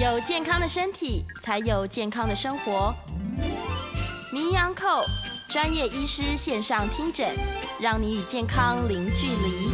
有健康的身体，才有健康的生活。名医昂扣专业医师线上听诊，让你与健康零距离。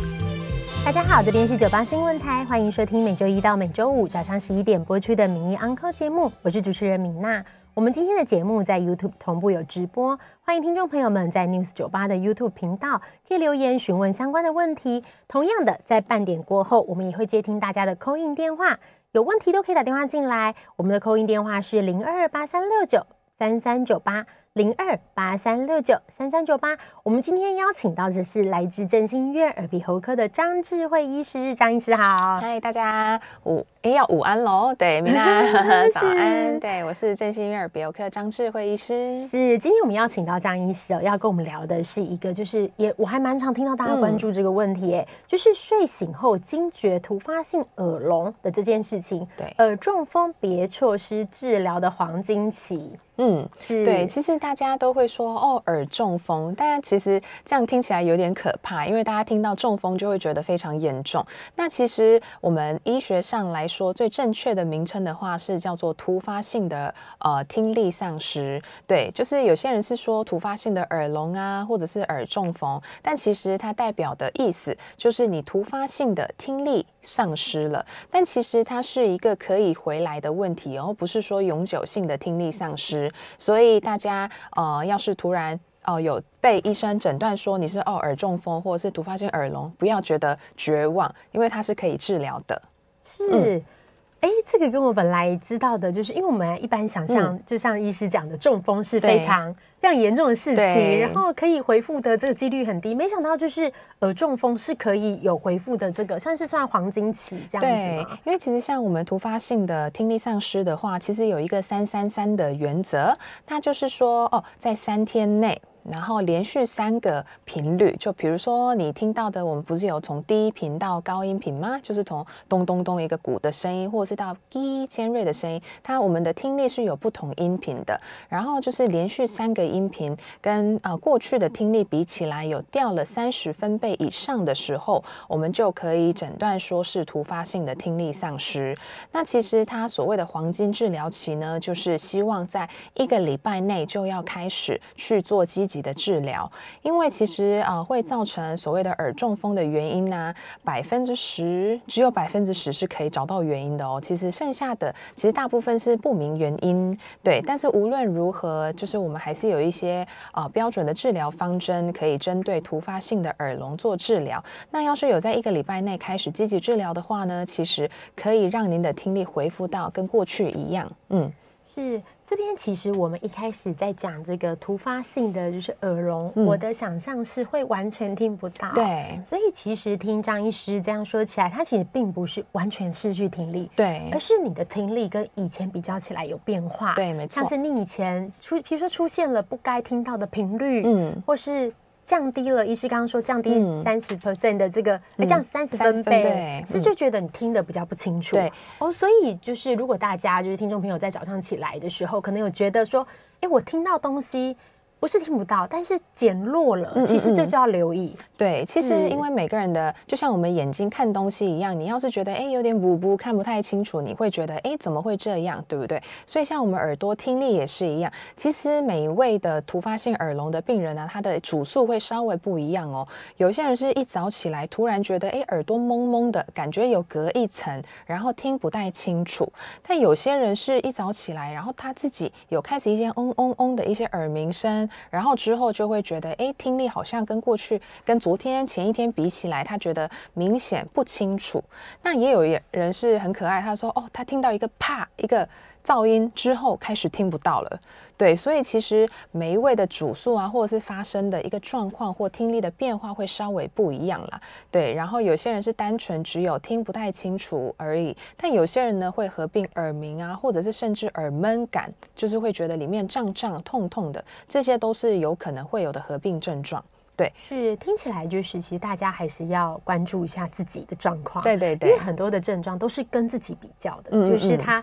大家好，这边是九八新闻台，欢迎收听每周一到每周五早上十一点播出的名医昂扣节目，我是主持人米娜。我们今天的节目在 YouTube 同步有直播，欢迎听众朋友们在 News 九八的 YouTube 频道可以留言询问相关的问题。同样的，在半点过后，我们也会接听大家的 call in 电话。有问题都可以打电话进来，我们的扣音电话是零二八三六九三三九八零二八三六九三三九八。我们今天邀请到的是来自振兴医院耳鼻喉科的张智慧医师，张医师好，嗨，大家午哎要午安喽，对，明娜 早安，对，我是振兴医院耳鼻喉科张智慧医师，是今天我们邀请到张医师哦，要跟我们聊的是一个，就是也我还蛮常听到大家关注这个问题，哎、嗯，就是睡醒后惊觉突发性耳聋的这件事情，对，耳中风别错失治疗的黄金期，嗯，是。对，其实大家都会说哦耳中风，但其实这样听起来有点可怕，因为大家听到中风就会觉得非常严重，那其实我们医学上来说。说最正确的名称的话是叫做突发性的呃听力丧失，对，就是有些人是说突发性的耳聋啊，或者是耳中风，但其实它代表的意思就是你突发性的听力丧失了，但其实它是一个可以回来的问题哦，不是说永久性的听力丧失，所以大家呃要是突然哦、有被医生诊断说你是哦耳中风或者是突发性耳聋，不要觉得绝望，因为它是可以治疗的。是，哎、嗯，这个跟我本来知道的，就是因为我们一般想象，就像医师讲的，中风是非常非常严重的事情，然后可以回复的这个几率很低。没想到就是呃中风是可以有回复的，这个算是算黄金期这样子。对，因为其实像我们突发性的听力丧失的话，其实有一个三三三的原则，那就是说哦，在三天内。然后连续三个频率，就比如说你听到的，我们不是有从低频到高音频吗？就是从咚咚咚一个鼓的声音，或者是到低尖锐的声音，它我们的听力是有不同音频的。然后就是连续三个音频跟呃过去的听力比起来有掉了三十分贝以上的时候，我们就可以诊断说是突发性的听力丧失。那其实它所谓的黄金治疗期呢，就是希望在一个礼拜内就要开始去做积极的治疗，因为其实呃会造成所谓的耳中风的原因呢、百分之十只有百分之十是可以找到原因的哦。其实剩下的其实大部分是不明原因，对。但是无论如何，就是我们还是有一些呃标准的治疗方针，可以针对突发性的耳聋做治疗。那要是有在一个礼拜内开始积极治疗的话呢，其实可以让您的听力恢复到跟过去一样，嗯。是这边，其实我们一开始在讲这个突发性的就是耳聋，嗯、我的想象是会完全听不到。对，所以其实听张医师这样说起来，他其实并不是完全失去听力，对，而是你的听力跟以前比较起来有变化。对，没错。像是你以前出，比如说出现了不该听到的频率，嗯，或是。降低了，医师刚刚说降低三十 percent 的这个，嗯、降三十分贝，对，是就觉得你听得比较不清楚。对哦，所以就是如果大家就是听众朋友在早上起来的时候，可能有觉得说，哎，我听到东西。不是听不到，但是减弱了。其实这就要留意。对，其实因为每个人的，就像我们眼睛看东西一样，你要是觉得哎有点模糊，看不太清楚，你会觉得哎怎么会这样，对不对？所以像我们耳朵听力也是一样。其实每一位的突发性耳聋的病人呢、啊，他的主诉会稍微不一样哦。有些人是一早起来突然觉得哎耳朵蒙蒙的，感觉有隔一层，然后听不太清楚。但有些人是一早起来，然后他自己有开始一些嗡嗡嗡的一些耳鸣声。然后之后就会觉得，哎，听力好像跟过去、跟昨天、前一天比起来，他觉得明显不清楚。那也有人是很可爱，他说，哦，他听到一个啪一个。噪音之后开始听不到了，对，所以其实每一位的主诉啊，或者是发生的一个状况或听力的变化会稍微不一样啦，对。然后有些人是单纯只有听不太清楚而已，但有些人呢会合并耳鸣啊，或者是甚至耳闷感，就是会觉得里面胀胀痛痛的，这些都是有可能会有的合并症状。对，是听起来就是，其实大家还是要关注一下自己的状况。对对对，因为很多的症状都是跟自己比较的，嗯嗯，就是他。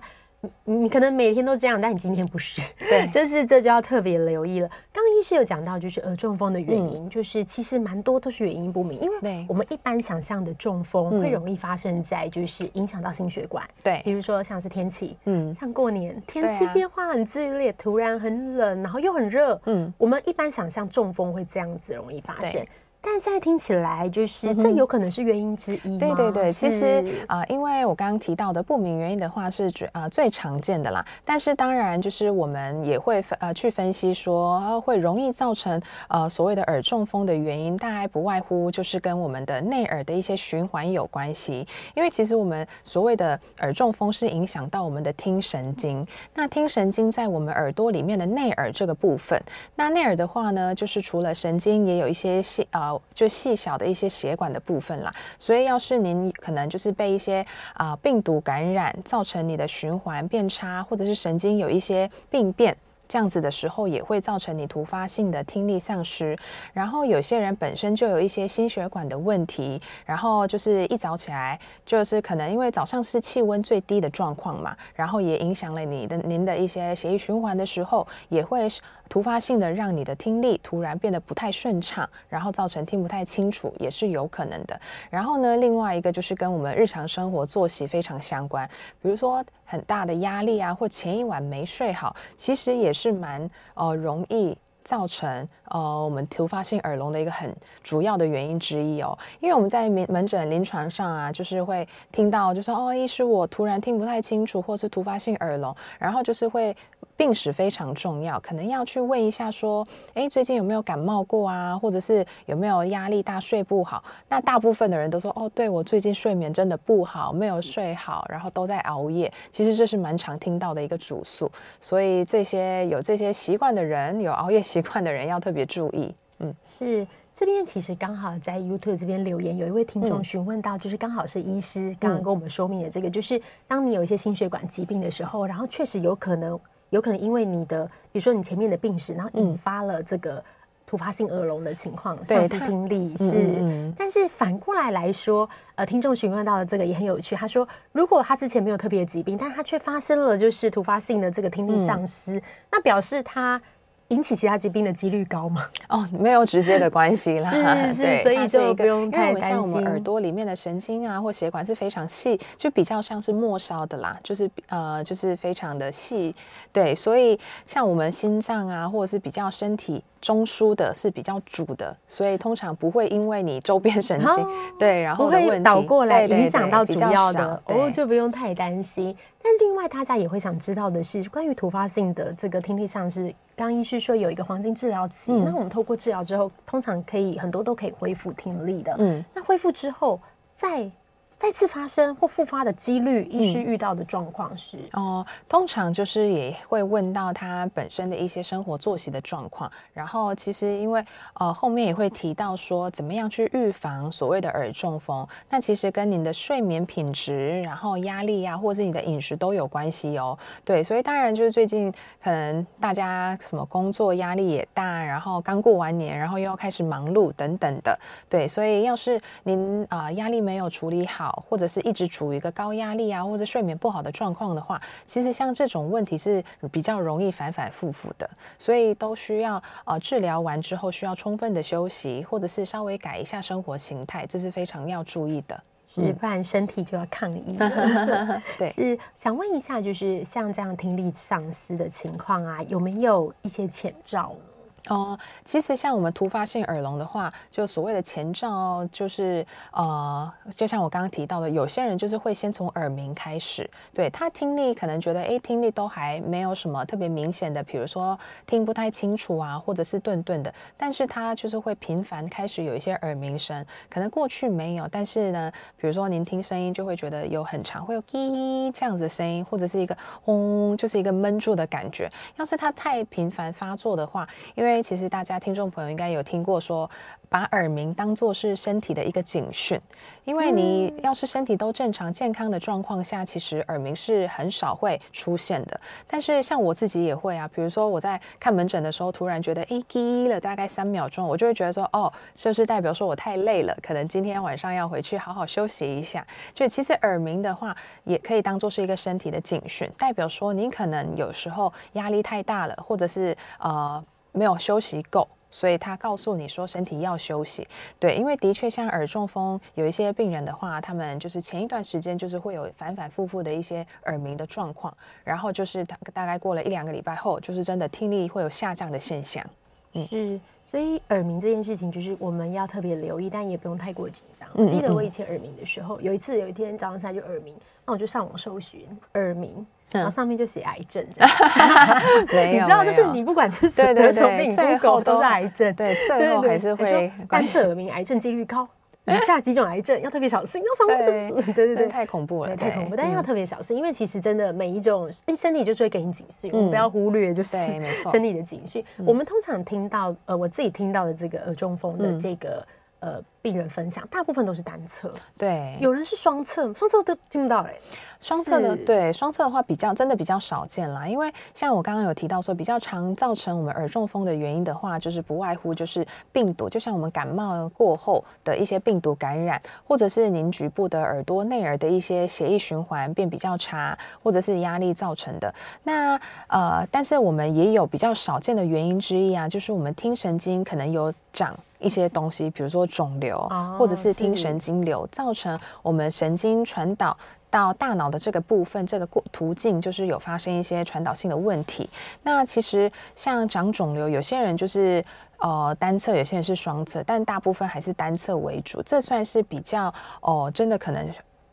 你你可能每天都这样，但你今天不是，对，就是这就要特别留意了。刚刚医师有讲到，就是呃中风的原因，嗯、就是其实蛮多都是原因不明，因为我们一般想象的中风会容易发生在就是影响到心血管，对，比如说像是天气，嗯，像过年天气变化很剧烈，突然很冷，然后又很热，嗯，我们一般想象中风会这样子容易发生。但现在听起来，就是这有可能是原因之一吗？对对对，其实啊、呃，因为我刚刚提到的不明原因的话是最啊、呃、最常见的啦。但是当然，就是我们也会呃去分析说，会容易造成呃所谓的耳中风的原因，大概不外乎就是跟我们的内耳的一些循环有关系。因为其实我们所谓的耳中风是影响到我们的听神经，那听神经在我们耳朵里面的内耳这个部分。那内耳的话呢，就是除了神经，也有一些细啊。就细小的一些血管的部分啦，所以要是您可能就是被一些啊、病毒感染，造成你的循环变差，或者是神经有一些病变。这样子的时候也会造成你突发性的听力丧失，然后有些人本身就有一些心血管的问题，然后就是一早起来就是可能因为早上是气温最低的状况嘛，然后也影响了你的您的一些血液循环的时候，也会突发性的让你的听力突然变得不太顺畅，然后造成听不太清楚也是有可能的。然后呢，另外一个就是跟我们日常生活作息非常相关，比如说很大的压力啊，或前一晚没睡好，其实也是。蛮呃容易造成呃我们突发性耳聋的一个很主要的原因之一哦，因为我们在门门诊临床上啊，就是会听到就说哦，医师我突然听不太清楚，或是突发性耳聋，然后就是会。病史非常重要，可能要去问一下，说，哎，最近有没有感冒过啊？或者是有没有压力大、睡不好？那大部分的人都说，哦，对，我最近睡眠真的不好，没有睡好，然后都在熬夜。其实这是蛮常听到的一个主诉，所以这些有这些习惯的人，有熬夜习惯的人要特别注意。嗯，是这边其实刚好在 YouTube 这边留言，有一位听众询问到，就是刚好是医师刚刚跟我们说明的这个，就是当你有一些心血管疾病的时候，然后确实有可能。有可能因为你的，比如说你前面的病史，然后引发了这个突发性耳聋的情况，丧失听力是。嗯嗯，但是反过来来说，呃，听众询问到的这个也很有趣。他说，如果他之前没有特别的疾病，但他却发生了就是突发性的这个听力丧失，嗯、那表示他。引起其他疾病的几率高吗？哦，没有直接的关系啦。是 是，对所以就不用太担心。因为我们像我们耳朵里面的神经啊，或血管是非常细，就比较像是末梢的啦，就是呃，就是非常的细。对，所以像我们心脏啊，或者是比较身体中枢的，是比较主的，所以通常不会因为你周边神经、哦、对，然后不会倒过来影响到主要的，哦，就不用太担心。但另外，大家也会想知道的是，关于突发性的这个听力丧失，刚医师说有一个黄金治疗期，嗯、那我们透过治疗之后，通常可以很多都可以恢复听力的。嗯，那恢复之后再。再次发生或复发的几率，医师遇到的状况是哦、嗯呃，通常就是也会问到他本身的一些生活作息的状况，然后其实因为呃后面也会提到说怎么样去预防所谓的耳中风，那其实跟您的睡眠品质，然后压力呀、啊，或者是你的饮食都有关系哦。对，所以当然就是最近可能大家什么工作压力也大，然后刚过完年，然后又要开始忙碌等等的，对，所以要是您啊、呃、压力没有处理好。或者是一直处于一个高压力啊，或者睡眠不好的状况的话，其实像这种问题是比较容易反反复复的，所以都需要呃治疗完之后需要充分的休息，或者是稍微改一下生活形态，这是非常要注意的，是不然身体就要抗议。对，是想问一下，就是像这样听力丧失的情况啊，有没有一些前兆？哦，其实像我们突发性耳聋的话，就所谓的前兆，就是呃，就像我刚刚提到的，有些人就是会先从耳鸣开始，对，他听力可能觉得，哎，听力都还没有什么特别明显的，比如说听不太清楚啊，或者是顿顿的，但是他就是会频繁开始有一些耳鸣声，可能过去没有，但是呢，比如说您听声音就会觉得有很长，会有滴这样子的声音，或者是一个轰，就是一个闷住的感觉。要是他太频繁发作的话，因为为其实大家听众朋友应该有听过说。把耳鸣当做是身体的一个警讯，因为你要是身体都正常健康的状况下，其实耳鸣是很少会出现的。但是像我自己也会啊，比如说我在看门诊的时候，突然觉得诶，滴了大概三秒钟，我就会觉得说，哦，是不是代表说我太累了？可能今天晚上要回去好好休息一下。就其实耳鸣的话，也可以当做是一个身体的警讯，代表说你可能有时候压力太大了，或者是呃没有休息够。所以他告诉你说身体要休息，对，因为的确像耳中风有一些病人的话，他们就是前一段时间就是会有反反复复的一些耳鸣的状况，然后就是大大概过了一两个礼拜后，就是真的听力会有下降的现象。嗯，是，所以耳鸣这件事情就是我们要特别留意，但也不用太过紧张。我记得我以前耳鸣的时候，有一次有一天早上起来就耳鸣，那我就上网搜寻耳鸣。然后上面就写癌症，这样，你知道，就是你不管是什么病，最后都是癌症，对，最后还是会但是耳鸣癌症几率高，以下几种癌症要特别小心，要上面就死，对对对，太恐怖了，太恐怖，但是要特别小心，因为其实真的每一种，身体就是会给你警讯，我们不要忽略，就是身体的警讯。我们通常听到，呃，我自己听到的这个耳中风的这个呃病人分享，大部分都是单侧，对，有人是双侧，双侧都听不到哎。双侧的对双侧的话比较真的比较少见啦，因为像我刚刚有提到说比较常造成我们耳中风的原因的话，就是不外乎就是病毒，就像我们感冒过后的一些病毒感染，或者是您局部的耳朵内耳的一些血液循环变比较差，或者是压力造成的。那呃，但是我们也有比较少见的原因之一啊，就是我们听神经可能有长一些东西，比如说肿瘤，或者是听神经瘤，造成我们神经传导。到大脑的这个部分，这个过途径就是有发生一些传导性的问题。那其实像长肿瘤，有些人就是呃单侧，有些人是双侧，但大部分还是单侧为主。这算是比较哦、呃，真的可能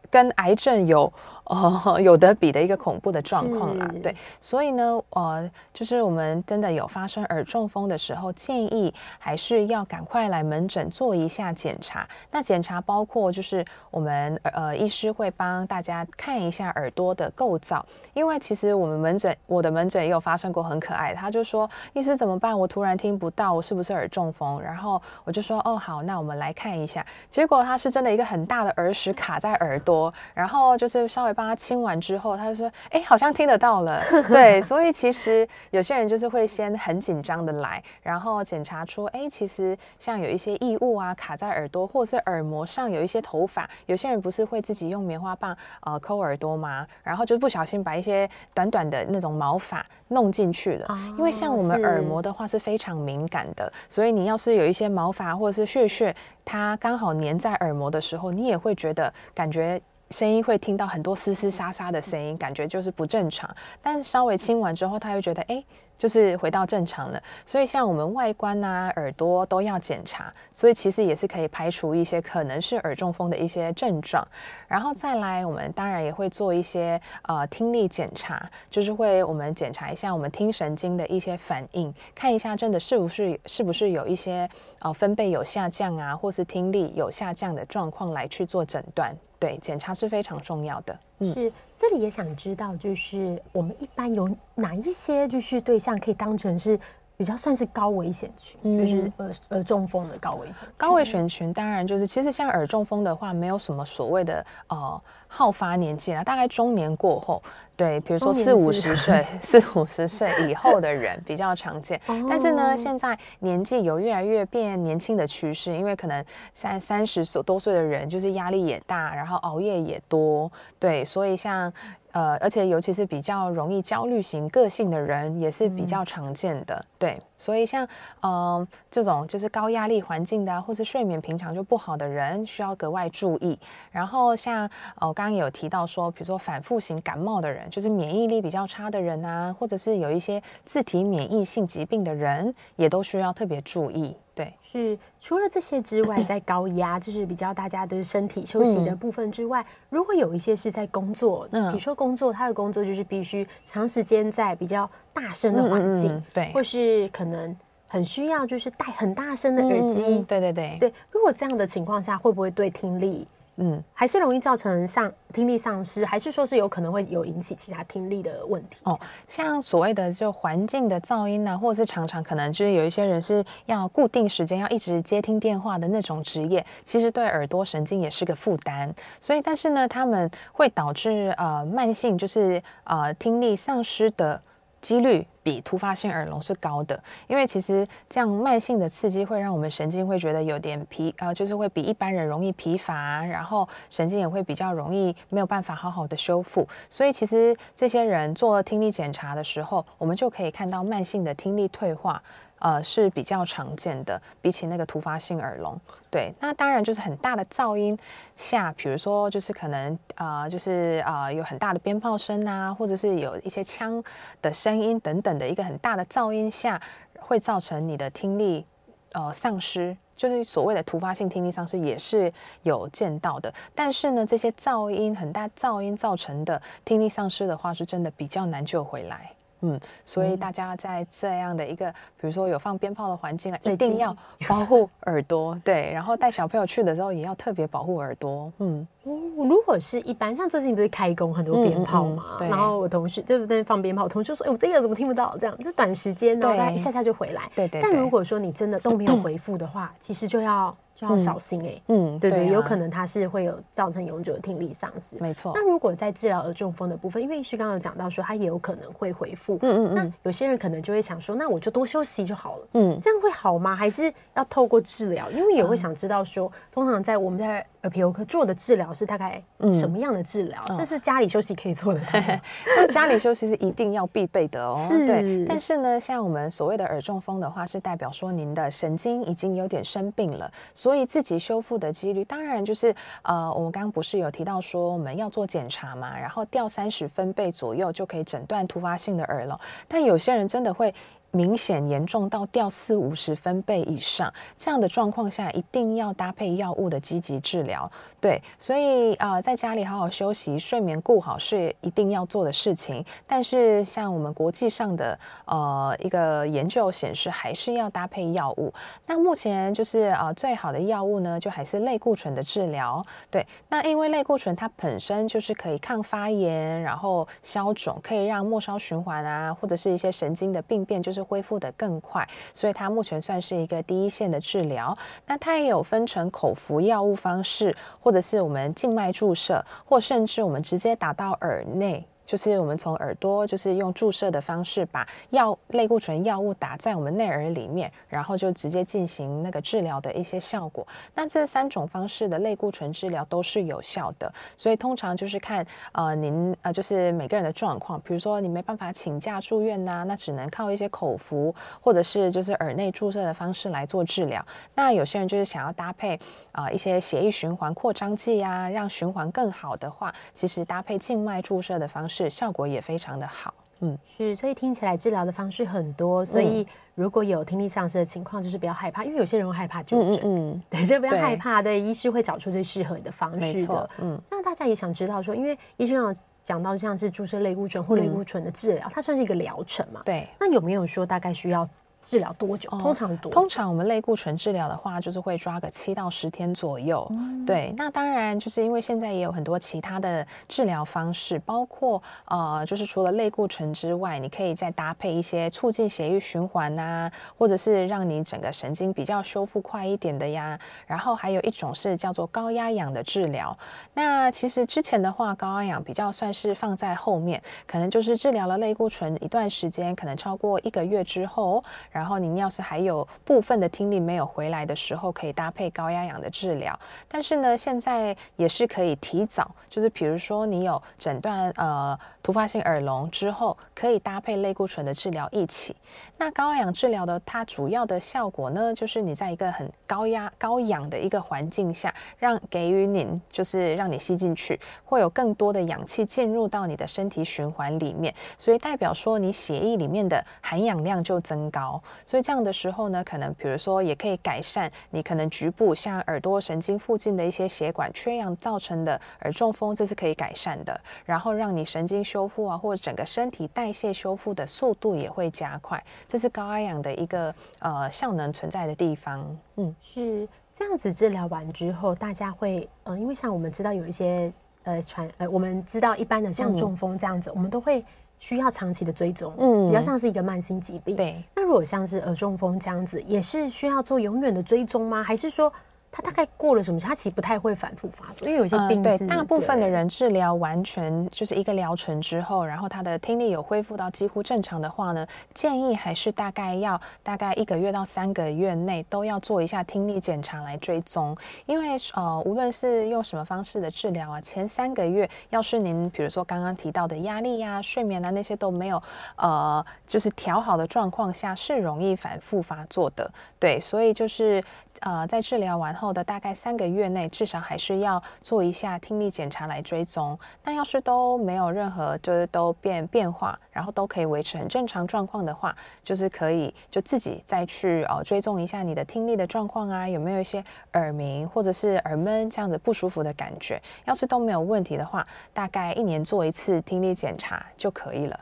跟癌症有。哦，有得比的一个恐怖的状况啦，对，所以呢，呃，就是我们真的有发生耳中风的时候，建议还是要赶快来门诊做一下检查。那检查包括就是我们呃医师会帮大家看一下耳朵的构造，因为其实我们门诊我的门诊也有发生过很可爱，他就说医师怎么办？我突然听不到，我是不是耳中风？然后我就说哦好，那我们来看一下，结果他是真的一个很大的耳屎卡在耳朵，然后就是稍微。帮他清完之后，他就说：“哎、欸，好像听得到了。”对，所以其实有些人就是会先很紧张的来，然后检查出，哎、欸，其实像有一些异物啊卡在耳朵，或者是耳膜上有一些头发，有些人不是会自己用棉花棒呃抠耳朵吗？然后就不小心把一些短短的那种毛发弄进去了。哦、因为像我们耳膜的话是非常敏感的，所以你要是有一些毛发或者是屑屑，它刚好粘在耳膜的时候，你也会觉得感觉。声音会听到很多嘶嘶沙沙的声音，感觉就是不正常。但稍微清完之后，他又觉得，哎，就是回到正常了。所以像我们外观啊、耳朵都要检查，所以其实也是可以排除一些可能是耳中风的一些症状。然后再来，我们当然也会做一些呃听力检查，就是会我们检查一下我们听神经的一些反应，看一下真的是不是是不是有一些呃分贝有下降啊，或是听力有下降的状况来去做诊断。对，检查是非常重要的。嗯，是，这里也想知道，就是我们一般有哪一些就是对象可以当成是比较算是高危险群，嗯、就是耳耳中风的高危险群。高危险群当然就是，其实像耳中风的话，没有什么所谓的呃好发年纪啦，大概中年过后。对，比如说四五十岁、四五十岁以后的人比较常见，但是呢，现在年纪有越来越变年轻的趋势，因为可能三三十多岁的人就是压力也大，然后熬夜也多，对，所以像。呃，而且尤其是比较容易焦虑型个性的人，也是比较常见的。嗯、对，所以像嗯、呃、这种就是高压力环境的，或者睡眠平常就不好的人，需要格外注意。然后像呃，我刚刚有提到说，比如说反复型感冒的人，就是免疫力比较差的人啊，或者是有一些自体免疫性疾病的人，也都需要特别注意。对，是除了这些之外，在高压就是比较大家的身体休息的部分之外，嗯、如果有一些是在工作，嗯，比如说工作，他的工作就是必须长时间在比较大声的环境，嗯嗯嗯、对，或是可能很需要就是戴很大声的耳机，对对对对。如果这样的情况下，会不会对听力嗯，还是容易造成像听力丧失，还是说是有可能会有引起其他听力的问题？哦，像所谓的就环境的噪音啊，或者是常常可能就是有一些人是要固定时间要一直接听电话的那种职业，其实对耳朵神经也是个负担。所以，但是呢，他们会导致呃慢性就是呃听力丧失的几率比突发性耳聋是高的，因为其实这样慢性的刺激会让我们神经会觉得有点疲，呃，就是会比一般人容易疲乏，然后神经也会比较容易没有办法好好的修复。所以其实这些人做听力检查的时候，我们就可以看到慢性的听力退化。呃，是比较常见的，比起那个突发性耳聋，对，那当然就是很大的噪音下，比如说就是可能呃，就是呃有很大的鞭炮声啊，或者是有一些枪的声音等等的一个很大的噪音下，会造成你的听力呃丧失，就是所谓的突发性听力丧失也是有见到的。但是呢，这些噪音很大噪音造成的听力丧失的话，是真的比较难救回来。嗯，所以大家在这样的一个，比如说有放鞭炮的环境啊，一定要保护耳朵。对，然后带小朋友去的时候，也要特别保护耳朵。嗯，如果是一般，像最近不是开工很多鞭炮嘛，嗯嗯、对，然后我同事对不对放鞭炮，我同事说，哎，我这个怎么听不到？这样，这短时间呢，一下下就回来。对对，对。但如果说你真的都没有回复的话，其实就要。就要小心哎、欸，嗯，对对，有可能它是会有造成永久的听力丧失，没错。那如果在治疗耳中风的部分，因为医师刚刚有讲到说，它也有可能会恢复，嗯嗯嗯，那有些人可能就会想说，那我就多休息就好了，嗯，这样会好吗？还是要透过治疗？因为也会想知道说，通常在我们在。耳鼻喉科做的治疗是大概什么样的治疗？嗯、这是家里休息可以做的。那家里休息是一定要必备的哦。是。对。但是呢，像我们所谓的耳中风的话，是代表说您的神经已经有点生病了，所以自己修复的几率，当然就是呃，我们刚刚不是有提到说我们要做检查嘛，然后掉三十分贝左右就可以诊断突发性的耳聋。但有些人真的会。明显严重到掉四五十分贝以上，这样的状况下，一定要搭配药物的积极治疗。对，所以呃，在家里好好休息，睡眠顾好是一定要做的事情。但是，像我们国际上的呃一个研究显示，还是要搭配药物。那目前就是呃最好的药物呢，就还是类固醇的治疗。对，那因为类固醇它本身就是可以抗发炎，然后消肿，可以让末梢循环啊，或者是一些神经的病变，就是。是恢复得更快，所以它目前算是一个第一线的治疗。那它也有分成口服药物方式，或者是我们静脉注射，或甚至我们直接打到耳内。就是我们从耳朵，就是用注射的方式，把药类固醇药物打在我们内耳里面，然后就直接进行那个治疗的一些效果。那这三种方式的类固醇治疗都是有效的，所以通常就是看呃您呃就是每个人的状况，比如说你没办法请假住院呐、那只能靠一些口服或者是就是耳内注射的方式来做治疗。那有些人就是想要搭配啊、一些血液循环扩张剂啊，让循环更好的话，其实搭配静脉注射的方式。是效果也非常的好，嗯，是，所以听起来治疗的方式很多，所以如果有听力丧失的情况，就是不要害怕，因为有些人会害怕就诊，嗯，对，就不要害怕，对，医师会找出最适合你的方式的，嗯。那大家也想知道说，因为医生有讲到像是注射类固醇或类固醇的治疗，嗯，它算是一个疗程嘛？对，那有没有说大概需要？治疗多久？通常多、哦。通常我们类固醇治疗的话，就是会抓个七到十天左右。嗯、对，那当然就是因为现在也有很多其他的治疗方式，包括呃，就是除了类固醇之外，你可以再搭配一些促进血液循环啊，或者是让你整个神经比较修复快一点的呀。然后还有一种是叫做高压氧的治疗。那其实之前的话，高压氧比较算是放在后面，可能就是治疗了类固醇一段时间，可能超过一个月之后。然然后您要是还有部分的听力没有回来的时候，可以搭配高压氧的治疗。但是呢，现在也是可以提早，就是比如说你有诊断呃突发性耳聋之后，可以搭配类固醇的治疗一起。那高压氧治疗的它主要的效果呢，就是你在一个很高压高氧的一个环境下，让给予你就是让你吸进去，会有更多的氧气进入到你的身体循环里面，所以代表说你血液里面的含氧量就增高。所以这样的时候呢，可能比如说也可以改善你可能局部像耳朵神经附近的一些血管缺氧造成的耳中风，这是可以改善的。然后让你神经修复啊，或者整个身体代谢修复的速度也会加快。这是高压氧的一个呃效能存在的地方。嗯，是。这样子治疗完之后，大家会呃，因为像我们知道有一些呃传呃，我们知道一般的像中风这样子，嗯、我们都会需要长期的追踪，嗯，比较像是一个慢性疾病。对，那如果像是耳中风这样子，也是需要做永远的追踪吗？还是说？他大概过了什么？他其实不太会反复发作，因为有些病对大部分的人治疗完全就是一个疗程之后，然后他的听力有恢复到几乎正常的话呢，建议还是大概要大概一个月到三个月内都要做一下听力检查来追踪，因为呃无论是用什么方式的治疗啊，前三个月要是您比如说刚刚提到的压力呀、啊、睡眠啊那些都没有呃就是调好的状况下，是容易反复发作的。对，所以就是。呃，在治疗完后的大概三个月内，至少还是要做一下听力检查来追踪。那要是都没有任何就是都变变化，然后都可以维持很正常状况的话，就是可以就自己再去呃追踪一下你的听力的状况啊，有没有一些耳鸣或者是耳闷这样子不舒服的感觉。要是都没有问题的话，大概一年做一次听力检查就可以了。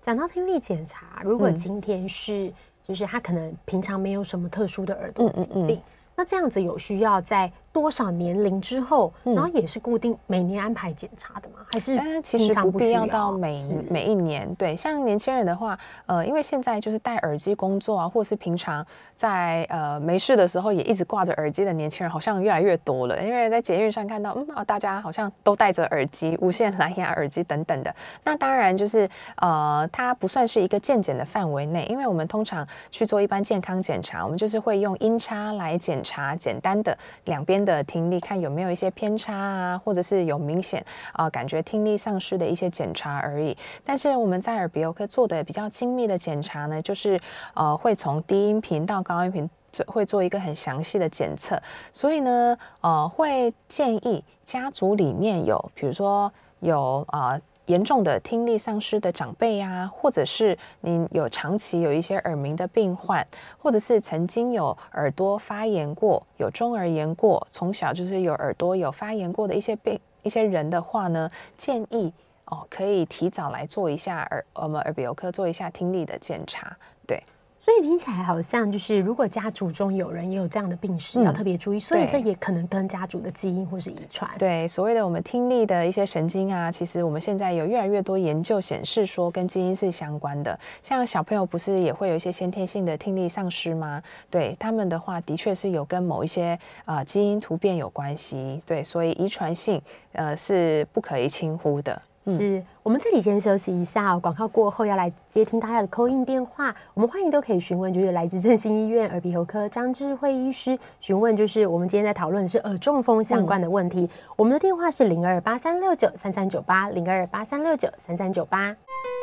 讲到听力检查，如果今天是、嗯。就是他可能平常没有什么特殊的耳朵疾病，嗯嗯。嗯，那这样子有需要在多少年龄之后，嗯、然后也是固定每年安排检查的吗？还是嗯，其实不必要到每每一年。对，像年轻人的话，呃，因为现在就是戴耳机工作啊，或是平常在呃没事的时候也一直挂着耳机的年轻人，好像越来越多了。因为在捷运上看到，嗯啊，大家好像都戴着耳机，无线蓝牙耳机等等的。那当然就是呃，它不算是一个健检的范围内，因为我们通常去做一般健康检查，我们就是会用音叉来检查简单的两边的听力，看有没有一些偏差啊，或者是有明显啊、感觉听力丧失的一些检查而已。但是我们在耳鼻喉科做的比较精密的检查呢，就是呃会从低音频到高音频做会做一个很详细的检测。所以呢，呃会建议家族里面有，比如说有啊。呃严重的听力丧失的长辈啊，或者是您有长期有一些耳鸣的病患，或者是曾经有耳朵发炎过、有中耳炎过，从小就是有耳朵有发炎过的一些病一些人的话呢，建议哦可以提早来做一下耳我们耳鼻喉科做一下听力的检查，对。所以听起来好像就是，如果家族中有人也有这样的病史，嗯、要特别注意。所以这也可能跟家族的基因或是遗传。对，所谓的我们听力的一些神经啊，其实我们现在有越来越多研究显示说跟基因是相关的。像小朋友不是也会有一些先天性的听力丧失吗？对他们的话，的确是有跟某一些啊、呃、基因突变有关系。对，所以遗传性呃是不可以轻忽的。是我们这里先休息一下哦，广告过后要来接听大家的 call in 电话，我们欢迎都可以询问，就是来自振兴医院耳鼻喉科张智慧医师询问，就是我们今天在讨论的是耳中风相关的问题。嗯、我们的电话是零二八三六九三三九八零二八三六九三三九八，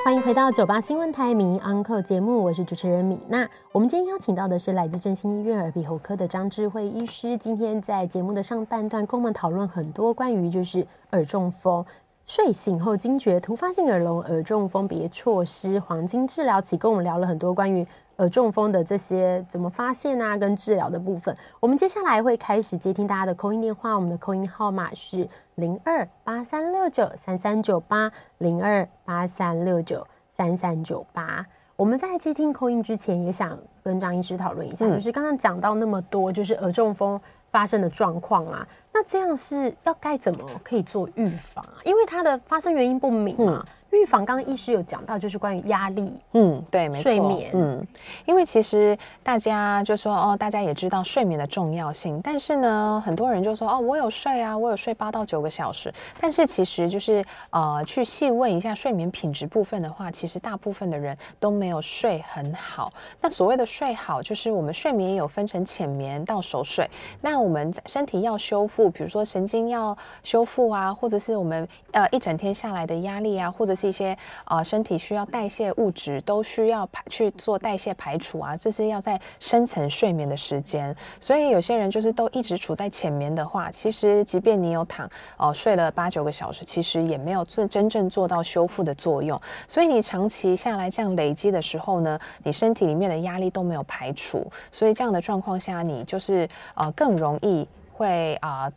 欢迎回到九八新闻台名 Uncle 节目，我是主持人米娜。我们今天邀请到的是来自振兴医院耳鼻喉科的张智慧医师，今天在节目的上半段跟我们讨论很多关于就是耳中风。睡醒后惊觉突发性耳聋、耳中风别错失黄金治疗期，跟我们聊了很多关于耳中风的这些怎么发现啊，跟治疗的部分。我们接下来会开始接听大家的 call in 电话，我们的 call in 号码是零二八三六九三三九八零二八三六九三三九八。我们在接听 call in 之前，也想跟张医师讨论一下，嗯、就是刚刚讲到那么多，就是耳中风发生的状况啊。那这样是要该怎么可以做预防啊？因为它的发生原因不明嘛。预防刚刚医师有讲到，就是关于压力，嗯，对，没错，睡眠，嗯，因为其实大家就说哦，大家也知道睡眠的重要性，但是呢，很多人就说哦，我有睡啊，我有睡八到九个小时，但是其实就是呃，去细问一下睡眠品质部分的话，其实大部分的人都没有睡很好。那所谓的睡好，就是我们睡眠也有分成浅眠到熟睡。那我们身体要修复，比如说神经要修复啊，或者是我们呃一整天下来的压力啊，或者是。一些呃身体需要代谢物质，都需要排去做代谢排除啊，这是要在深层睡眠的时间。所以有些人就是都一直处在浅眠的话，其实即便你有躺哦、睡了八九个小时，其实也没有真真正做到修复的作用。所以你长期下来这样累积的时候呢，你身体里面的压力都没有排除，所以这样的状况下，你就是呃更容易会啊。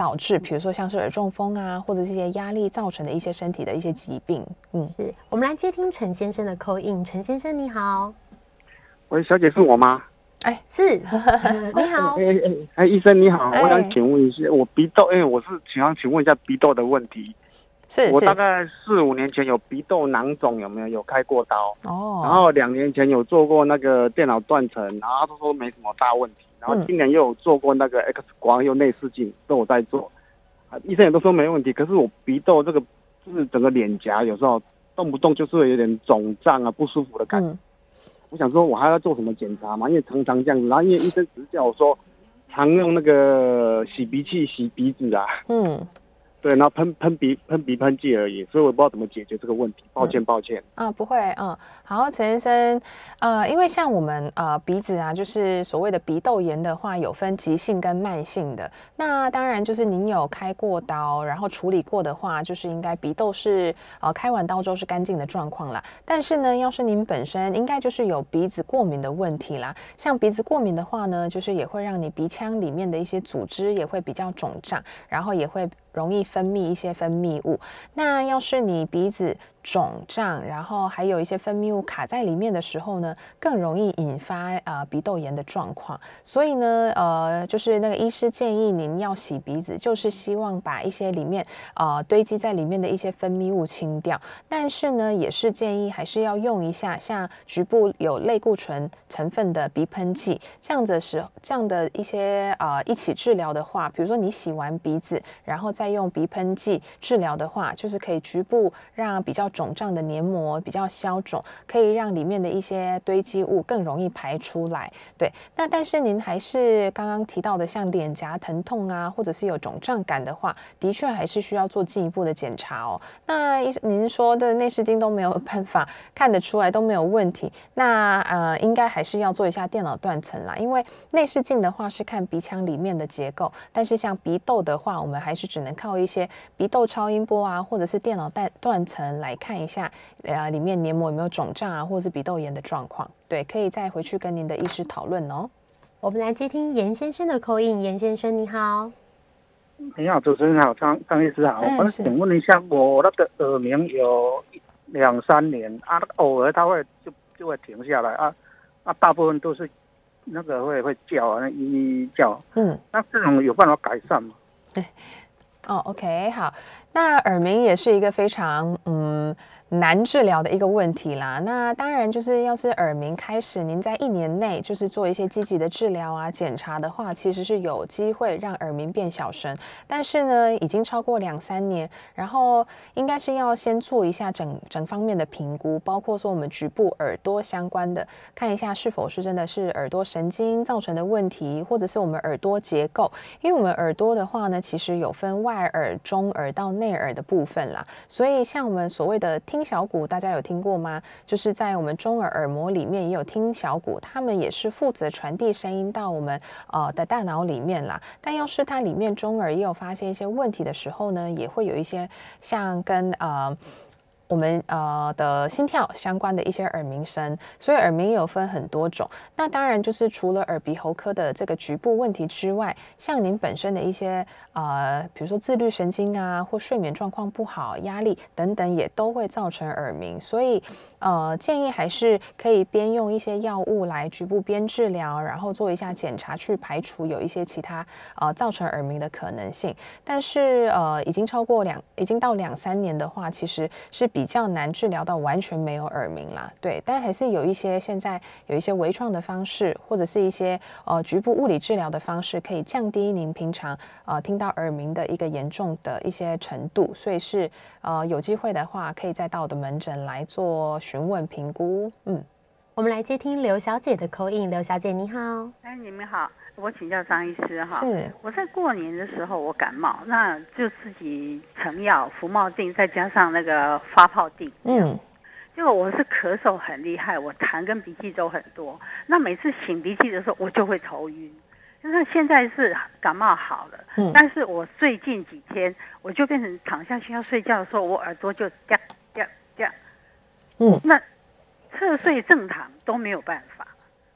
导致，比如说像是耳中风啊，或者这些压力造成的一些身体的一些疾病。嗯，是我们来接听陈先生的 call in。陈先生你好，喂，小姐是我吗？哎，是，你好，哎哎哎，医生你好，我想请问一下，我鼻窦，哎，我是想请问一下鼻窦的问题。是，我大概四五年前有鼻窦囊肿，有没有？有开过刀哦。然后两年前有做过那个电脑断层，然后他都说没什么大问题。然后今年又有做过那个 X 光，又内视镜，都有在做。啊，医生也都说没问题。可是我鼻窦这个就是整个脸颊有时候动不动就是有点肿胀啊，不舒服的感觉。嗯、我想说，我还要做什么检查嘛？因为常常这样子，然后因为医生只是叫我说，常用那个洗鼻器洗鼻子啊。嗯。对，然后喷喷鼻喷鼻喷剂而已，所以我不知道怎么解决这个问题。抱歉，抱歉。嗯、啊，不会，嗯，好，陈先生，呃，因为像我们呃鼻子啊，就是所谓的鼻窦炎的话，有分急性跟慢性的。那当然就是您有开过刀，然后处理过的话，就是应该鼻窦是呃开完刀之后是干净的状况啦。但是呢，要是您本身应该就是有鼻子过敏的问题啦，像鼻子过敏的话呢，就是也会让你鼻腔里面的一些组织也会比较肿胀，然后也会。容易分泌一些分泌物，那要是你鼻子肿胀，然后还有一些分泌物卡在里面的时候呢，更容易引发呃鼻窦炎的状况。所以呢，呃，就是那个医师建议您要洗鼻子，就是希望把一些里面呃堆积在里面的一些分泌物清掉。但是呢，也是建议还是要用一下像局部有类固醇成分的鼻喷剂，这样的时候，这样的一些呃一起治疗的话，比如说你洗完鼻子，然后再用鼻喷剂治疗的话，就是可以局部让比较。肿胀的黏膜比较消肿，可以让里面的一些堆积物更容易排出来。对，那但是您还是刚刚提到的，像脸颊疼痛啊，或者是有肿胀感的话，的确还是需要做进一步的检查哦。那您说的内视镜都没有办法看得出来，都没有问题，那呃，应该还是要做一下电脑断层啦。因为内视镜的话是看鼻腔里面的结构，但是像鼻窦的话，我们还是只能靠一些鼻窦超音波啊，或者是电脑断断层来。看一下，呃，里面黏膜有没有肿胀啊，或者是鼻窦炎的状况？对，可以再回去跟您的医师讨论哦。我们来接听严先生的 call in，严先生你好。你好，主持人好，张张医师好。嗯、我想问一下，我那个耳鸣有两三年啊，偶尔它会就就会停下来啊啊，大部分都是那个会会叫啊，那咿咿叫。嗯，那这种有办法改善吗？对，哦，OK，好。那耳鸣也是一个非常嗯。难治疗的一个问题啦，那当然就是要是耳鸣开始，您在一年内就是做一些积极的治疗啊、检查的话，其实是有机会让耳鸣变小声。但是呢，已经超过两三年，然后应该是要先做一下整整方面的评估，包括说我们局部耳朵相关的，看一下是否是真的是耳朵神经造成的问题，或者是我们耳朵结构。因为我们耳朵的话呢，其实有分外耳、中耳到内耳的部分啦，所以像我们所谓的听。听小骨，大家有听过吗？就是在我们中耳耳膜里面也有听小骨，他们也是负责传递声音到我们呃的大脑里面啦。但要是它里面中耳也有发现一些问题的时候呢，也会有一些像跟呃。我们呃的心跳相关的一些耳鸣声，所以耳鸣有分很多种。那当然就是除了耳鼻喉科的这个局部问题之外，像您本身的一些呃，比如说自律神经啊，或睡眠状况不好、压力等等，也都会造成耳鸣。所以呃，建议还是可以边用一些药物来局部边治疗，然后做一下检查，去排除有一些其他呃造成耳鸣的可能性。但是呃，已经超过两，已经到两三年的话，其实是比。较难治疗到完全没有耳鸣啦，对，但还是有一些现在有一些微创的方式，或者是一些呃局部物理治疗的方式，可以降低您平常呃听到耳鸣的一个严重的一些程度，所以是呃有机会的话，可以再到我的门诊来做询问评估。嗯，我们来接听刘小姐的 call in，刘小姐你好，哎，你们好。我请教张医师哈，是。我在过年的时候我感冒，那就自己成药服冒定，再加上那个发泡定，嗯，结果我是咳嗽很厉害，我痰跟鼻涕都很多，那每次擤鼻涕的时候我就会头晕，那现在是感冒好了，嗯，但是我最近几天我就变成躺下去要睡觉的时候，我耳朵就这样这样这样，嗯，那侧睡正躺都没有办法，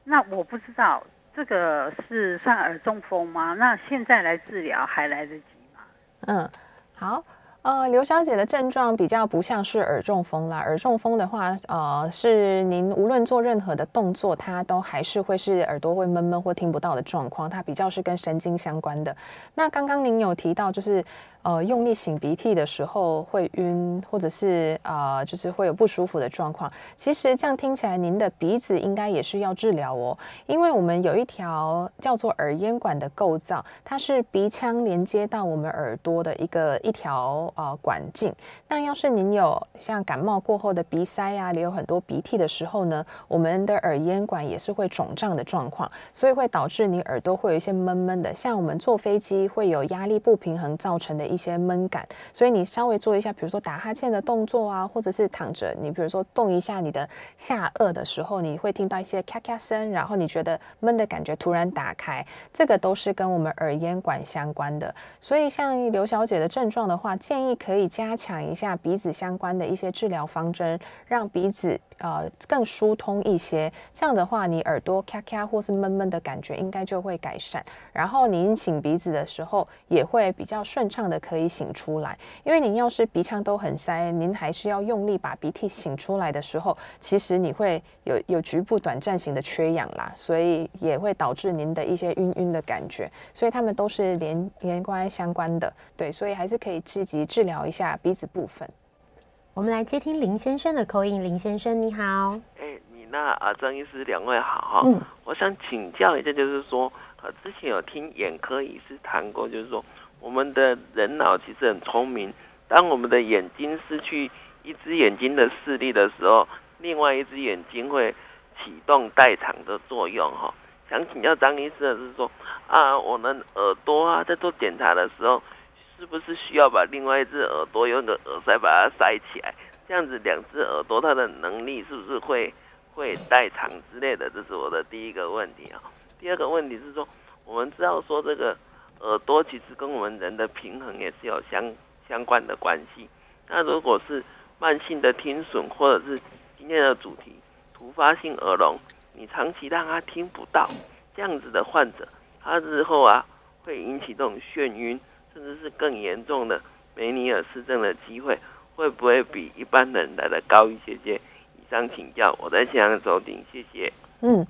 那我不知道。这个是算耳中风吗？那现在来治疗还来得及吗？嗯，好，呃，刘小姐的症状比较不像是耳中风啦。耳中风的话，呃，是您无论做任何的动作，它都还是会是耳朵会闷闷或听不到的状况，它比较是跟神经相关的。那刚刚您有提到，就是。呃，用力擤鼻涕的时候会晕，或者是啊、就是会有不舒服的状况。其实这样听起来，您的鼻子应该也是要治疗哦，因为我们有一条叫做耳咽管的构造，它是鼻腔连接到我们耳朵的一个一条呃管径。那要是您有像感冒过后的鼻塞啊，流很多鼻涕的时候呢，我们的耳咽管也是会肿胀的状况，所以会导致你耳朵会有一些闷闷的，像我们坐飞机会有压力不平衡造成的。一些闷感，所以你稍微做一下，比如说打哈欠的动作啊，或者是躺着，你比如说动一下你的下颚的时候，你会听到一些咔咔声，然后你觉得闷的感觉突然打开，这个都是跟我们耳咽管相关的。所以像刘小姐的症状的话，建议可以加强一下鼻子相关的一些治疗方针，让鼻子呃更疏通一些。这样的话，你耳朵咔咔或是闷闷的感觉应该就会改善。然后您擤鼻子的时候也会比较顺畅的。可以擤出来，因为您要是鼻腔都很塞，您还是要用力把鼻涕擤出来的时候，其实你会有有局部短暂性的缺氧啦，所以也会导致您的一些晕晕的感觉，所以他们都是连连关相关的，对，所以还是可以积极治疗一下鼻子部分。我们来接听林先生的 call in，林先生你好，哎，你那啊，张医师两位好哈，嗯，我想请教一下，就是说，呃，之前有听眼科医师谈过，就是说。我们的人脑其实很聪明，当我们的眼睛失去一只眼睛的视力的时候，另外一只眼睛会启动代偿的作用。哈，想请教张医师的是说，啊，我们耳朵啊，在做检查的时候，是不是需要把另外一只耳朵用个耳塞把它塞起来？这样子两只耳朵它的能力是不是会会代偿之类的？这是我的第一个问题啊。第二个问题是说，我们知道说这个。耳朵其实跟我们人的平衡也是有相相关的关系。那如果是慢性的听损，或者是今天的主题突发性耳聋，你长期让他听不到，这样子的患者，他日后啊会引起这种眩晕，甚至是更严重的梅尼尔氏症的机会，会不会比一般人来的高一些些？以上请教，我在现场收听，谢谢。嗯。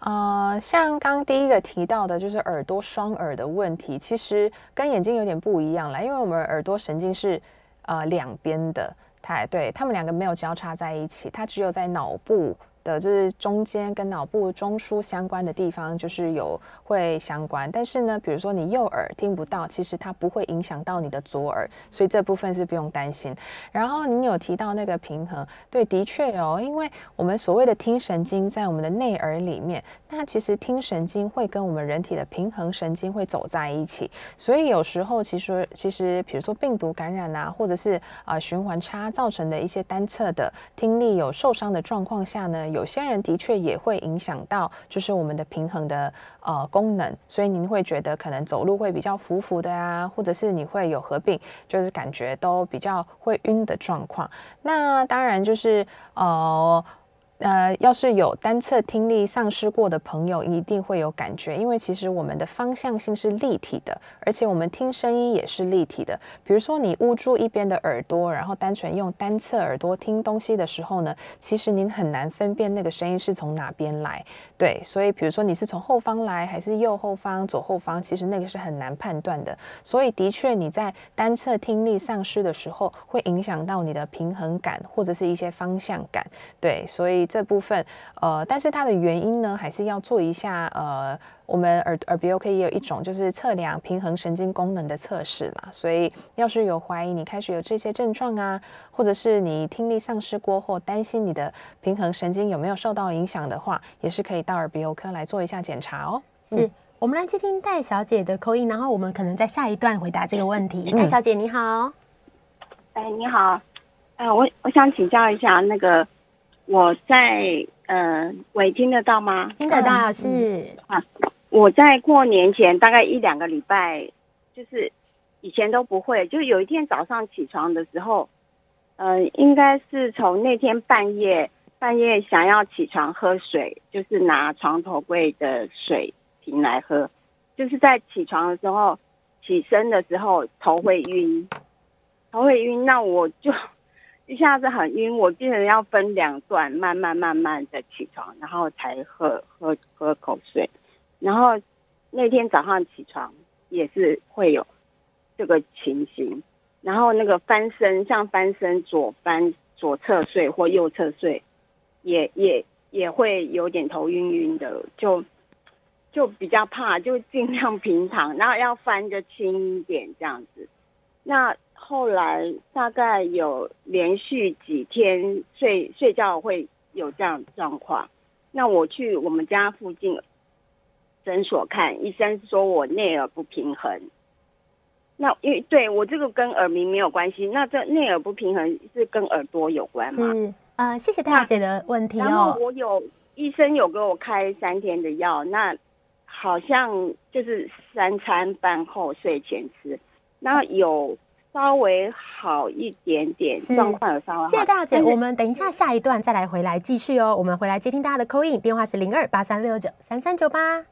呃，像刚第一个提到的，就是耳朵双耳的问题，其实跟眼睛有点不一样啦，因为我们耳朵神经是呃两边的，它对，它们两个没有交叉在一起，它只有在脑部。的就是中间跟脑部中枢相关的地方，就是有会相关。但是呢，比如说你右耳听不到，其实它不会影响到你的左耳，所以这部分是不用担心。然后你有提到那个平衡，对，的确哦，因为我们所谓的听神经在我们的内耳里面，那其实听神经会跟我们人体的平衡神经会走在一起，所以有时候其实其实比如说病毒感染啊，或者是啊、循环差造成的一些单侧的听力有受伤的状况下呢，有有些人的确也会影响到，就是我们的平衡的呃功能，所以您会觉得可能走路会比较浮浮的啊，或者是你会有合并，就是感觉都比较会晕的状况。那当然就是呃。呃，要是有单侧听力丧失过的朋友，一定会有感觉，因为其实我们的方向性是立体的，而且我们听声音也是立体的。比如说你捂住一边的耳朵，然后单纯用单侧耳朵听东西的时候呢，其实您很难分辨那个声音是从哪边来。对，所以比如说你是从后方来，还是右后方、左后方，其实那个是很难判断的。所以的确你在单侧听力丧失的时候，会影响到你的平衡感或者是一些方向感。对，所以。这部分，呃，但是它的原因呢，还是要做一下，呃，我们耳耳鼻喉科也有一种就是测量平衡神经功能的测试啦。所以，要是有怀疑你开始有这些症状啊，或者是你听力丧失过后担心你的平衡神经有没有受到影响的话，也是可以到耳鼻喉科来做一下检查哦。是、嗯、我们来接听戴小姐的 call in，然后我们可能在下一段回答这个问题。戴、嗯、小姐你好，哎，你好，哎，我我想请教一下那个。我在呃，喂，听得到吗？听得到，是、嗯、啊。我在过年前大概一两个礼拜，就是以前都不会，就有一天早上起床的时候，呃，应该是从那天半夜半夜想要起床喝水，就是拿床头柜的水瓶来喝，就是在起床的时候，起身的时候头会晕，头会晕，那我就一下子很晕，我变成要分两段，慢慢慢慢的起床，然后才喝喝喝口水。然后那天早上起床也是会有这个情形，然后那个翻身，像翻身左翻左侧睡或右侧睡，也也也会有点头晕晕的，就就比较怕，就尽量平躺，然后要翻就轻一点这样子。那后来大概有连续几天睡睡觉会有这样状况，那我去我们家附近诊所看，医生说我内耳不平衡。那因为对我这个跟耳鸣没有关系，那这内耳不平衡是跟耳朵有关吗？是啊、呃，谢谢戴小姐的问题哦。然后我有医生有给我开三天的药，那好像就是三餐饭后睡前吃，那有。稍微好一点点，状况有稍微好。谢谢大姐，我们等一下下一段再来回来继续哦。我们回来接听大家的 call in，电话是零二八三六九三三九八。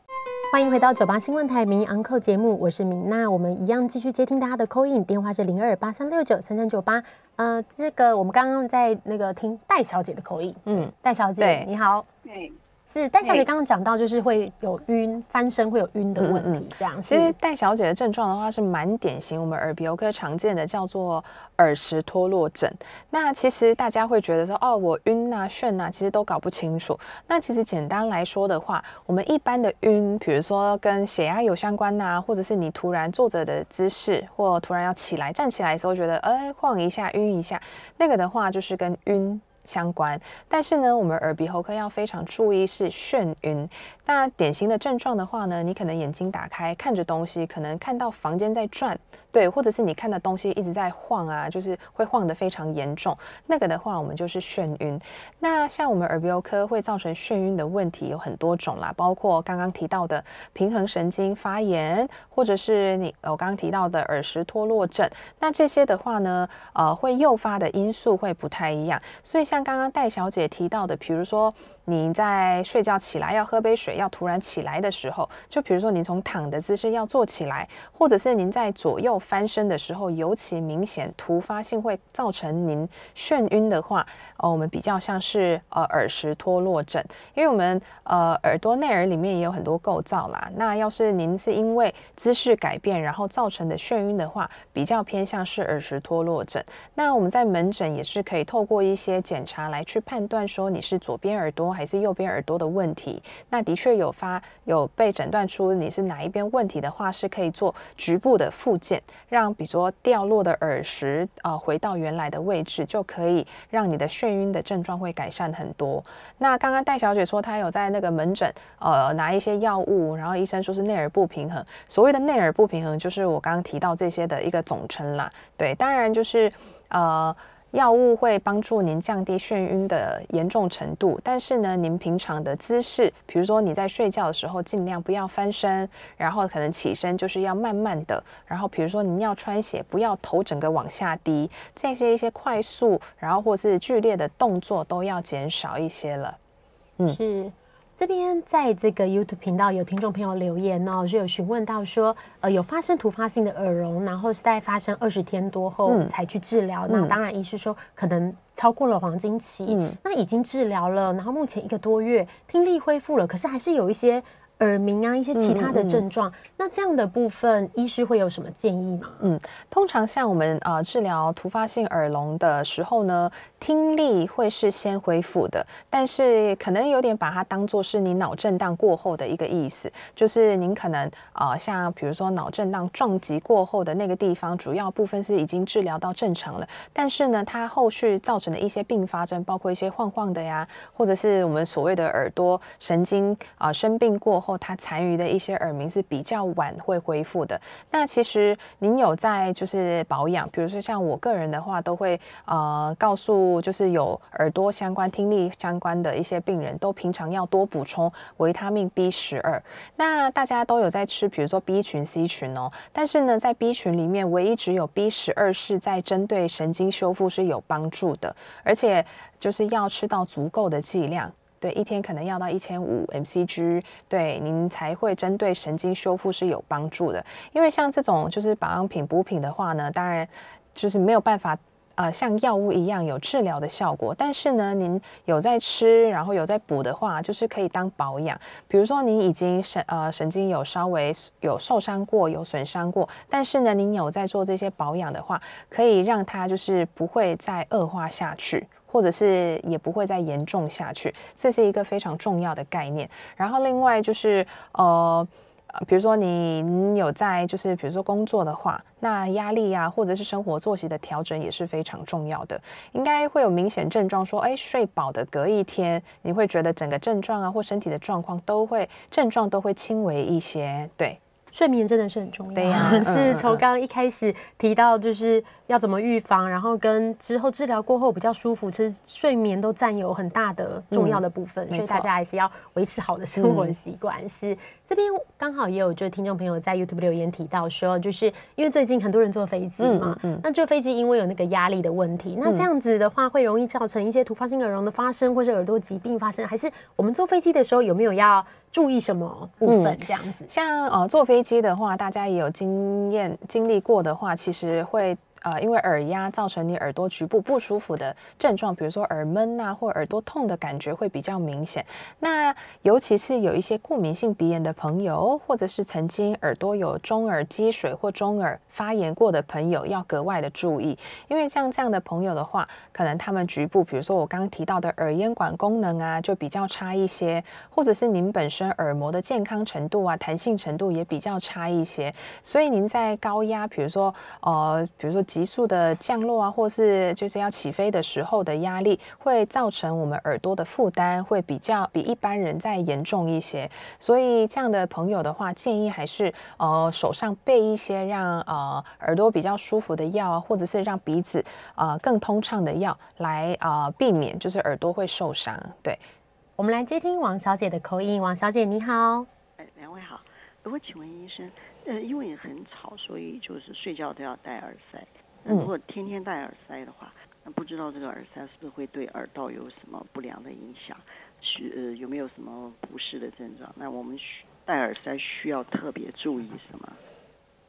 欢迎回到九八新闻台民意 Uncle 节目，我是米娜。我们一样继续接听大家的 call in，电话是零二八三六九三三九八。呃，这个我们刚刚在那个听戴小姐的 call in，嗯，戴小姐你好，对。是戴小姐刚刚讲到，就是会有晕翻身会有晕的问题，这样。其实戴小姐的症状的话是蛮典型，我们耳鼻喉科常见的叫做耳石脱落症。那其实大家会觉得说，哦，我晕啊、眩啊，其实都搞不清楚。那其实简单来说的话，我们一般的晕，比如说跟血压有相关呐、啊，或者是你突然坐着的姿势，或突然要起来站起来的时候，觉得哎晃一下、晕一下，那个的话就是跟晕。相关，但是呢，我们耳鼻喉科要非常注意是眩晕。那典型的症状的话呢，你可能眼睛打开看着东西，可能看到房间在转，对，或者是你看的东西一直在晃啊，就是会晃得非常严重。那个的话，我们就是眩晕。那像我们耳鼻喉科会造成眩晕的问题有很多种啦，包括刚刚提到的平衡神经发炎，或者是你我刚刚提到的耳石脱落症。那这些的话呢，呃，会诱发的因素会不太一样。所以像刚刚戴小姐提到的，比如说。你在睡觉起来要喝杯水，要突然起来的时候，就比如说你从躺的姿势要坐起来，或者是您在左右翻身的时候，尤其明显突发性会造成您眩晕的话，呃，我们比较像是呃耳石脱落症，因为我们呃耳朵内耳里面也有很多构造啦。那要是您是因为姿势改变然后造成的眩晕的话，比较偏向是耳石脱落症。那我们在门诊也是可以透过一些检查来去判断说你是左边耳朵。还是右边耳朵的问题，那的确有发有被诊断出你是哪一边问题的话，是可以做局部的复健，让比如说掉落的耳石、呃、回到原来的位置，就可以让你的眩晕的症状会改善很多。那刚刚戴小姐说她有在那个门诊呃拿一些药物，然后医生说是内耳不平衡。所谓的内耳不平衡，就是我刚刚提到这些的一个总称啦。对，当然就是呃。药物会帮助您降低眩晕的严重程度，但是呢，您平常的姿势，比如说你在睡觉的时候，尽量不要翻身，然后可能起身就是要慢慢的，然后比如说您要穿鞋，不要头整个往下低，这些一些快速，然后或是剧烈的动作都要减少一些了。嗯，是。这边在这个 YouTube 频道有听众朋友留言哦，就有询问到说，呃，有发生突发性的耳聋，然后是在发生二十天多后才去治疗。嗯、那当然，医师说可能超过了黄金期。嗯，那已经治疗了，然后目前一个多月听力恢复了，可是还是有一些。耳鸣啊，一些其他的症状，那这样的部分，医师会有什么建议吗？嗯，通常像我们呃治疗突发性耳聋的时候呢，听力会是先恢复的，但是可能有点把它当做是你脑震荡过后的一个意思，就是您可能呃像比如说脑震荡撞击过后的那个地方，主要部分是已经治疗到正常了，但是呢，它后续造成的一些并发症，包括一些晃晃的呀，或者是我们所谓的耳朵神经啊、生病过后。后，它残余的一些耳鸣是比较晚会恢复的。那其实您有在就是保养，比如说像我个人的话，都会呃告诉就是有耳朵相关、听力相关的一些病人，都平常要多补充维他命 B 十二。那大家都有在吃，比如说 B 群、C 群哦。但是呢，在 B 群里面，唯一只有 B 十二是在针对神经修复是有帮助的，而且就是要吃到足够的剂量。对，一天可能要到一千五 mcg，对，您才会针对神经修复是有帮助的。因为像这种就是保养品补品的话呢，当然就是没有办法。呃，像药物一样有治疗的效果，但是呢，您有在吃，然后有在补的话，就是可以当保养。比如说，您已经神呃神经有稍微有受伤过，有损伤过，但是呢，您有在做这些保养的话，可以让它就是不会再恶化下去，或者是也不会再严重下去，这是一个非常重要的概念。然后另外就是呃。比如说你有在就是比如说工作的话，那压力呀、啊，或者是生活作息的调整也是非常重要的。应该会有明显症状，说，哎，睡饱的隔一天，你会觉得整个症状啊或身体的状况都会症状都会轻微一些，对。睡眠真的是很重要，对呀、啊，是从刚刚一开始提到，就是要怎么预防，然后跟之后治疗过后比较舒服，其实睡眠都占有很大的重要的部分，嗯、所以大家还是要维持好的生活习惯。嗯、是这边刚好也有就是听众朋友在 YouTube 留言提到说，就是因为最近很多人坐飞机嘛，那坐飞机因为有那个压力的问题，那这样子的话会容易造成一些突发性耳聋的发生，或是耳朵疾病发生，还是我们坐飞机的时候有没有要注意什么部分？这样子，嗯、像呃坐飞机的话，大家也有经验经历过的话，其实会。呃，因为耳压造成你耳朵局部不舒服的症状，比如说耳闷啊，或耳朵痛的感觉会比较明显。那尤其是有一些过敏性鼻炎的朋友，或者是曾经耳朵有中耳积水或中耳发炎过的朋友，要格外的注意。因为像这样的朋友的话，可能他们局部，比如说我刚刚提到的耳咽管功能啊，就比较差一些，或者是您本身耳膜的健康程度啊、弹性程度也比较差一些。所以您在高压，比如说呃，比如说。急速的降落啊，或是就是要起飞的时候的压力，会造成我们耳朵的负担会比较比一般人再严重一些。所以这样的朋友的话，建议还是呃手上备一些让呃耳朵比较舒服的药，或者是让鼻子呃更通畅的药，来呃避免就是耳朵会受伤。对，我们来接听王小姐的口音。王小姐你好，哎，两位好，我请问医生，呃，因为也很吵，所以就是睡觉都要戴耳塞。那如果天天戴耳塞的话，那不知道这个耳塞是不是会对耳道有什么不良的影响？需呃有没有什么不适的症状？那我们需戴耳塞需要特别注意什么？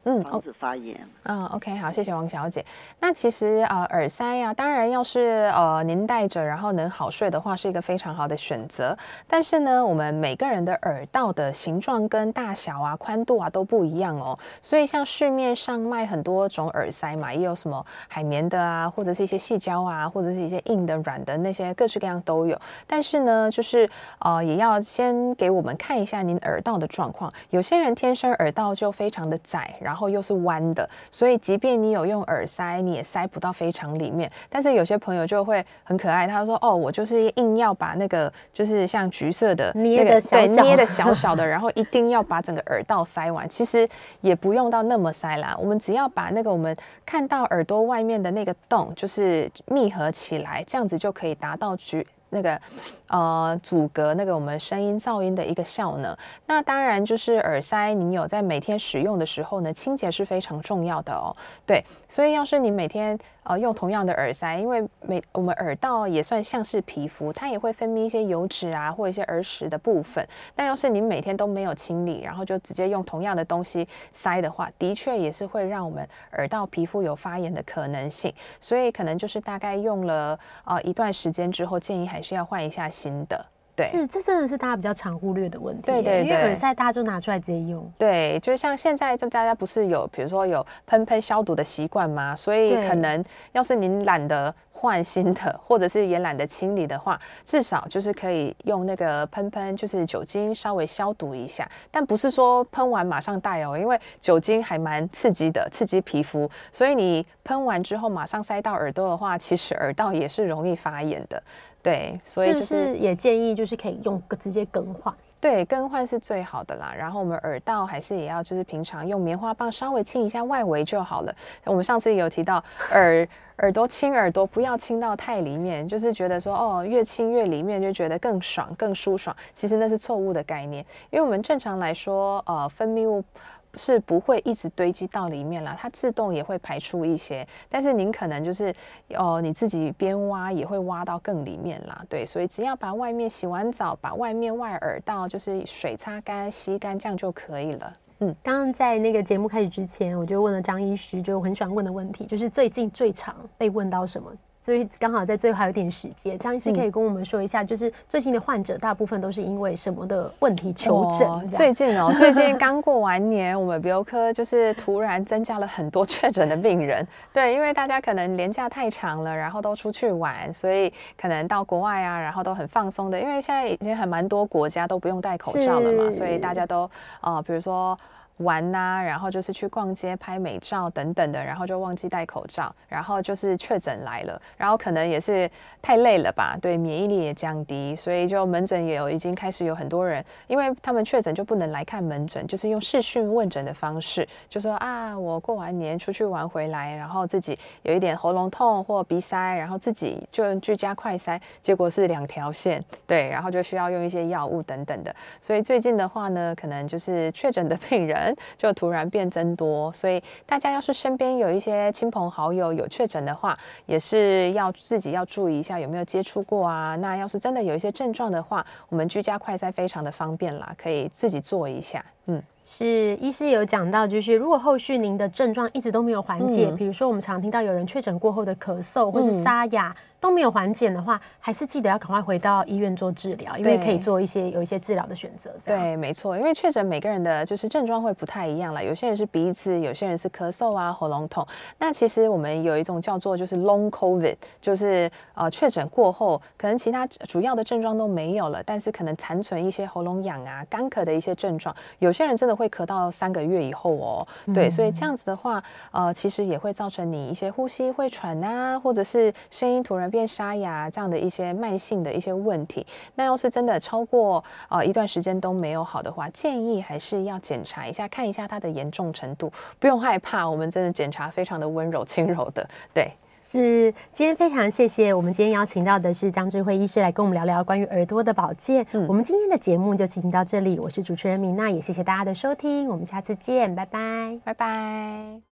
嗯，防止发炎。嗯，OK，好，谢谢王小姐。那其实呃，耳塞呀、啊，当然要是呃您戴着，然后能好睡的话，是一个非常好的选择。但是呢，我们每个人的耳道的形状跟大小啊、宽度啊都不一样哦。所以像市面上卖很多种耳塞嘛，也有什么海绵的啊，或者是一些细胶啊，或者是一些硬的、软的那些各式各样都有。但是呢，就是呃，也要先给我们看一下您耳道的状况。有些人天生耳道就非常的窄，然后又是弯的，所以即便你有用耳塞，你也塞不到非常里面。但是有些朋友就会很可爱，他说：“哦，我就是硬要把那个就是像橘色的捏的小小的，对，捏的小小的，然后一定要把整个耳道塞完。其实也不用到那么塞啦，我们只要把那个我们看到耳朵外面的那个洞就是密合起来，这样子就可以达到橘。”那个呃阻隔那个我们声音噪音的一个效能，那当然就是耳塞，你有在每天使用的时候呢，清洁是非常重要的哦。对，所以要是你每天呃用同样的耳塞，因为每我们耳道也算像是皮肤，它也会分泌一些油脂啊或一些耳屎的部分。但要是你每天都没有清理，然后就直接用同样的东西塞的话，的确也是会让我们耳道皮肤有发炎的可能性。所以可能就是大概用了呃一段时间之后，建议。还是要换一下新的，对，是这真的是大家比较常忽略的问题，对对对，因为耳塞大家就拿出来直接用，对，就像现在就大家不是有比如说有喷喷消毒的习惯吗？所以可能要是您懒得换新的，或者是也懒得清理的话，至少就是可以用那个喷喷，就是酒精稍微消毒一下，但不是说喷完马上戴哦，因为酒精还蛮刺激的，刺激皮肤，所以你喷完之后马上塞到耳朵的话，其实耳道也是容易发炎的。对，所以就是，也建议就是可以用直接更换，对，更换是最好的啦。然后我们耳道还是也要就是平常用棉花棒稍微清一下外围就好了。我们上次也有提到耳耳朵清耳朵，不要清到太里面，就是觉得说哦越清越里面就觉得更爽更舒爽，其实那是错误的概念，因为我们正常来说呃分泌物。是不会一直堆积到里面啦，它自动也会排出一些，但是您可能就是哦，你自己边挖也会挖到更里面啦，对，所以只要把外面洗完澡，把外面外耳道就是水擦干、吸干，这样就可以了。嗯，刚刚在那个节目开始之前，我就问了张医师，就很喜欢问的问题，就是最近最常被问到什么？所以刚好在最后还有点时间，张医师可以跟我们说一下，就是最近的患者大部分都是因为什么的问题求诊？哦、最近哦，最近刚过完年，我们鼻喉科就是突然增加了很多确诊的病人。对，因为大家可能年假太长了，然后都出去玩，所以可能到国外啊，然后都很放松的。因为现在已经很蛮多国家都不用戴口罩了嘛，所以大家都呃，比如说。玩呐、然后就是去逛街拍美照等等的，然后就忘记戴口罩，然后就是确诊来了，然后可能也是太累了吧，对，免疫力也降低，所以就门诊也有已经开始有很多人，因为他们确诊就不能来看门诊，就是用视讯问诊的方式，就说啊，我过完年出去玩回来，然后自己有一点喉咙痛或鼻塞，然后自己就用居家快筛，结果是两条线，对，然后就需要用一些药物等等的，所以最近的话呢，可能就是确诊的病人。就突然变增多，所以大家要是身边有一些亲朋好友有确诊的话，也是要自己要注意一下有没有接触过啊。那要是真的有一些症状的话，我们居家快筛非常的方便啦，可以自己做一下。嗯，是医师有讲到，就是如果后续您的症状一直都没有缓解，嗯、比如说我们常听到有人确诊过后的咳嗽或是沙哑。嗯都没有缓解的话，还是记得要赶快回到医院做治疗，因为可以做一些有一些治疗的选择。对，没错，因为确诊每个人的就是症状会不太一样了，有些人是鼻子，有些人是咳嗽啊、喉咙痛。那其实我们有一种叫做就是 Long COVID，就是呃确诊过后，可能其他主要的症状都没有了，但是可能残存一些喉咙痒啊、干咳的一些症状。有些人真的会咳到三个月以后哦。对，所以这样子的话，呃，其实也会造成你一些呼吸会喘啊，或者是声音突然变沙哑这样的一些慢性的一些问题，那要是真的超过呃一段时间都没有好的话，建议还是要检查一下，看一下它的严重程度。不用害怕，我们真的检查非常的温柔轻柔的。对，是今天非常谢谢我们今天邀请到的是张智慧医师来跟我们聊聊关于耳朵的保健。嗯，我们今天的节目就进行到这里，我是主持人米娜，也谢谢大家的收听，我们下次见，拜拜，拜拜。